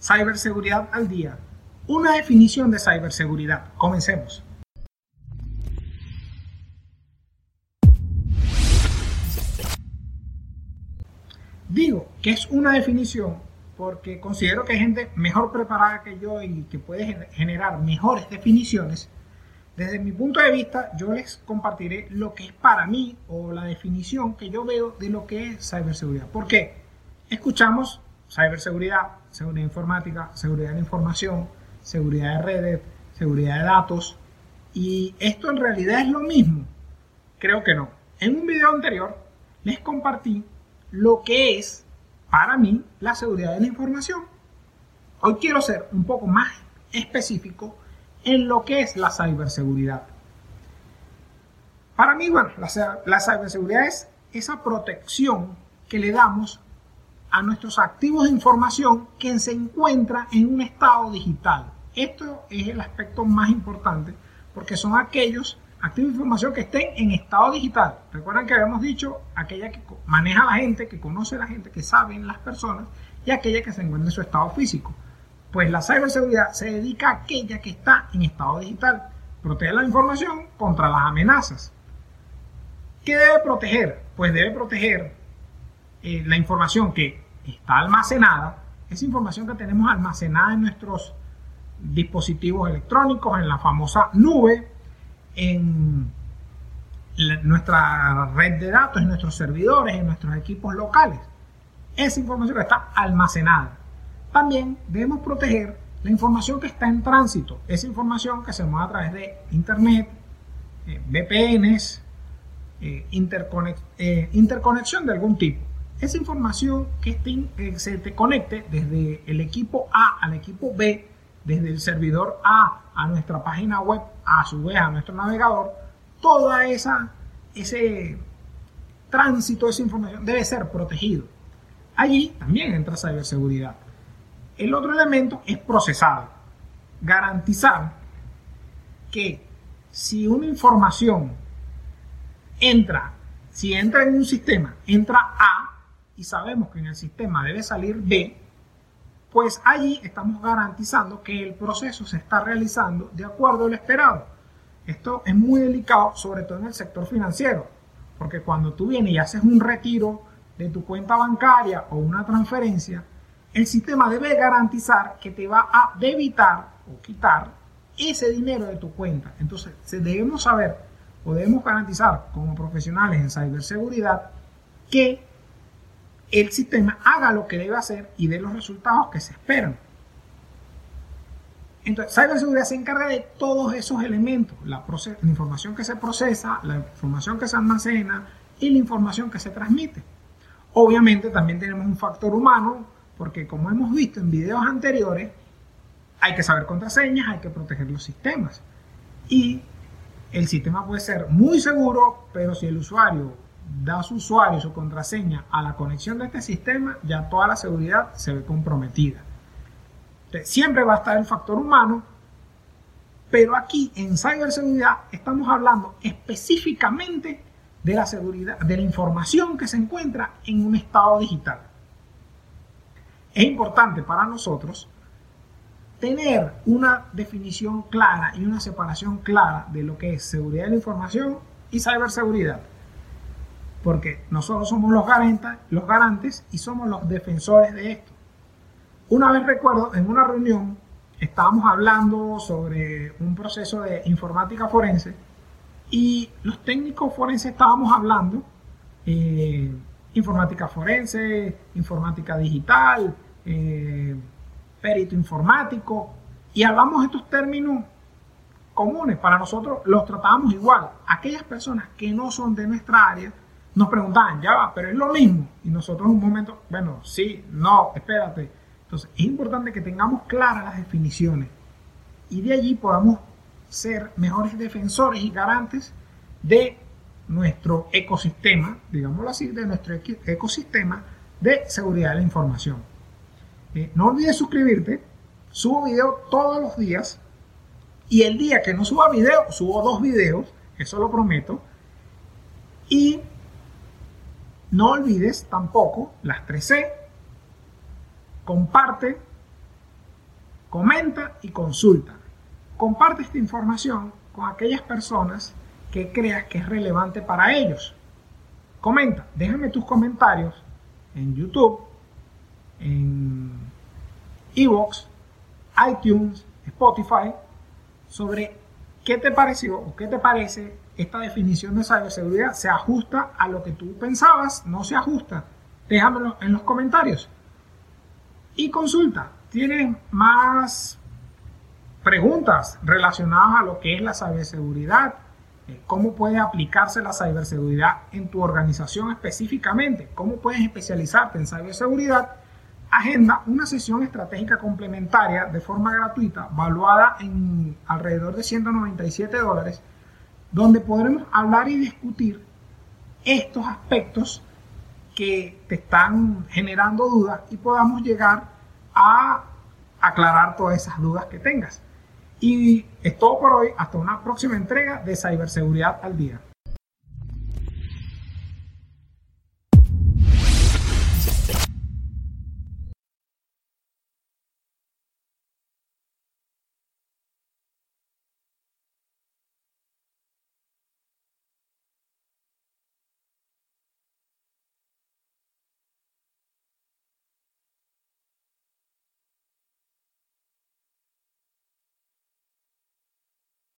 Ciberseguridad al día. Una definición de ciberseguridad. Comencemos. Digo que es una definición porque considero que hay gente mejor preparada que yo y que puede generar mejores definiciones. Desde mi punto de vista, yo les compartiré lo que es para mí o la definición que yo veo de lo que es ciberseguridad. ¿Por qué? Escuchamos ciberseguridad, seguridad informática, seguridad de la información, seguridad de redes, seguridad de datos. Y esto en realidad es lo mismo. Creo que no. En un video anterior les compartí lo que es para mí la seguridad de la información. Hoy quiero ser un poco más específico en lo que es la ciberseguridad. Para mí, bueno, la, la ciberseguridad es esa protección que le damos a nuestros activos de información que se encuentra en un estado digital. Esto es el aspecto más importante porque son aquellos activos de información que estén en estado digital. Recuerdan que habíamos dicho aquella que maneja la gente, que conoce la gente, que saben las personas y aquella que se encuentra en su estado físico. Pues la ciberseguridad se dedica a aquella que está en estado digital. Protege la información contra las amenazas. ¿Qué debe proteger? Pues debe proteger eh, la información que está almacenada, esa información que tenemos almacenada en nuestros dispositivos electrónicos, en la famosa nube, en nuestra red de datos, en nuestros servidores, en nuestros equipos locales. Esa información está almacenada. También debemos proteger la información que está en tránsito, esa información que se mueve a través de Internet, eh, VPNs, eh, interconexión de algún tipo. Esa información que se te conecte desde el equipo A al equipo B, desde el servidor A a nuestra página web, a su vez a nuestro navegador, toda esa ese tránsito, esa información debe ser protegido. Allí también entra ciberseguridad. El otro elemento es procesado. Garantizar que si una información entra, si entra en un sistema, entra A y sabemos que en el sistema debe salir B, pues allí estamos garantizando que el proceso se está realizando de acuerdo a lo esperado. Esto es muy delicado, sobre todo en el sector financiero, porque cuando tú vienes y haces un retiro de tu cuenta bancaria o una transferencia, el sistema debe garantizar que te va a debitar o quitar ese dinero de tu cuenta. Entonces, debemos saber o debemos garantizar como profesionales en ciberseguridad que el sistema haga lo que debe hacer y dé los resultados que se esperan. Entonces, ciberseguridad se encarga de todos esos elementos, la, la, información que se procesa, la información que se almacena y la información que se transmite. Obviamente también tenemos un factor humano, porque como hemos visto en videos anteriores, hay que saber contraseñas, hay que proteger los sistemas. Y el sistema puede ser muy seguro, pero si el usuario da su usuario su contraseña a la conexión de este sistema, ya toda la seguridad se ve comprometida. siempre va a estar el factor humano, pero aquí en ciberseguridad estamos hablando específicamente de la seguridad, de la información que se encuentra en un estado digital. Es importante para nosotros tener una definición clara y una separación clara de lo que es seguridad de la información y ciberseguridad porque nosotros somos los garantes, los garantes y somos los defensores de esto. Una vez recuerdo, en una reunión estábamos hablando sobre un proceso de informática forense y los técnicos forenses estábamos hablando eh, informática forense, informática digital, eh, perito informático y hablamos estos términos comunes. Para nosotros los tratábamos igual. Aquellas personas que no son de nuestra área nos preguntaban, ya va, pero es lo mismo. Y nosotros en un momento, bueno, sí, no, espérate. Entonces, es importante que tengamos claras las definiciones y de allí podamos ser mejores defensores y garantes de nuestro ecosistema, digámoslo así, de nuestro ecosistema de seguridad de la información. Eh, no olvides suscribirte, subo video todos los días y el día que no suba video, subo dos videos, eso lo prometo. Y no olvides tampoco las 3C. Comparte, comenta y consulta. Comparte esta información con aquellas personas que creas que es relevante para ellos. Comenta, déjame tus comentarios en YouTube, en Evox, iTunes, Spotify, sobre qué te pareció o qué te parece esta definición de ciberseguridad. ¿Se ajusta a lo que tú pensabas? ¿No se ajusta? Déjamelo en los comentarios. Y consulta, ¿tienes más preguntas relacionadas a lo que es la ciberseguridad? Eh, ¿Cómo puede aplicarse la ciberseguridad en tu organización específicamente? ¿Cómo puedes especializarte en ciberseguridad? Agenda una sesión estratégica complementaria de forma gratuita, valuada en alrededor de 197 dólares, donde podremos hablar y discutir estos aspectos que te están generando dudas y podamos llegar a aclarar todas esas dudas que tengas. Y es todo por hoy. Hasta una próxima entrega de Ciberseguridad al Día.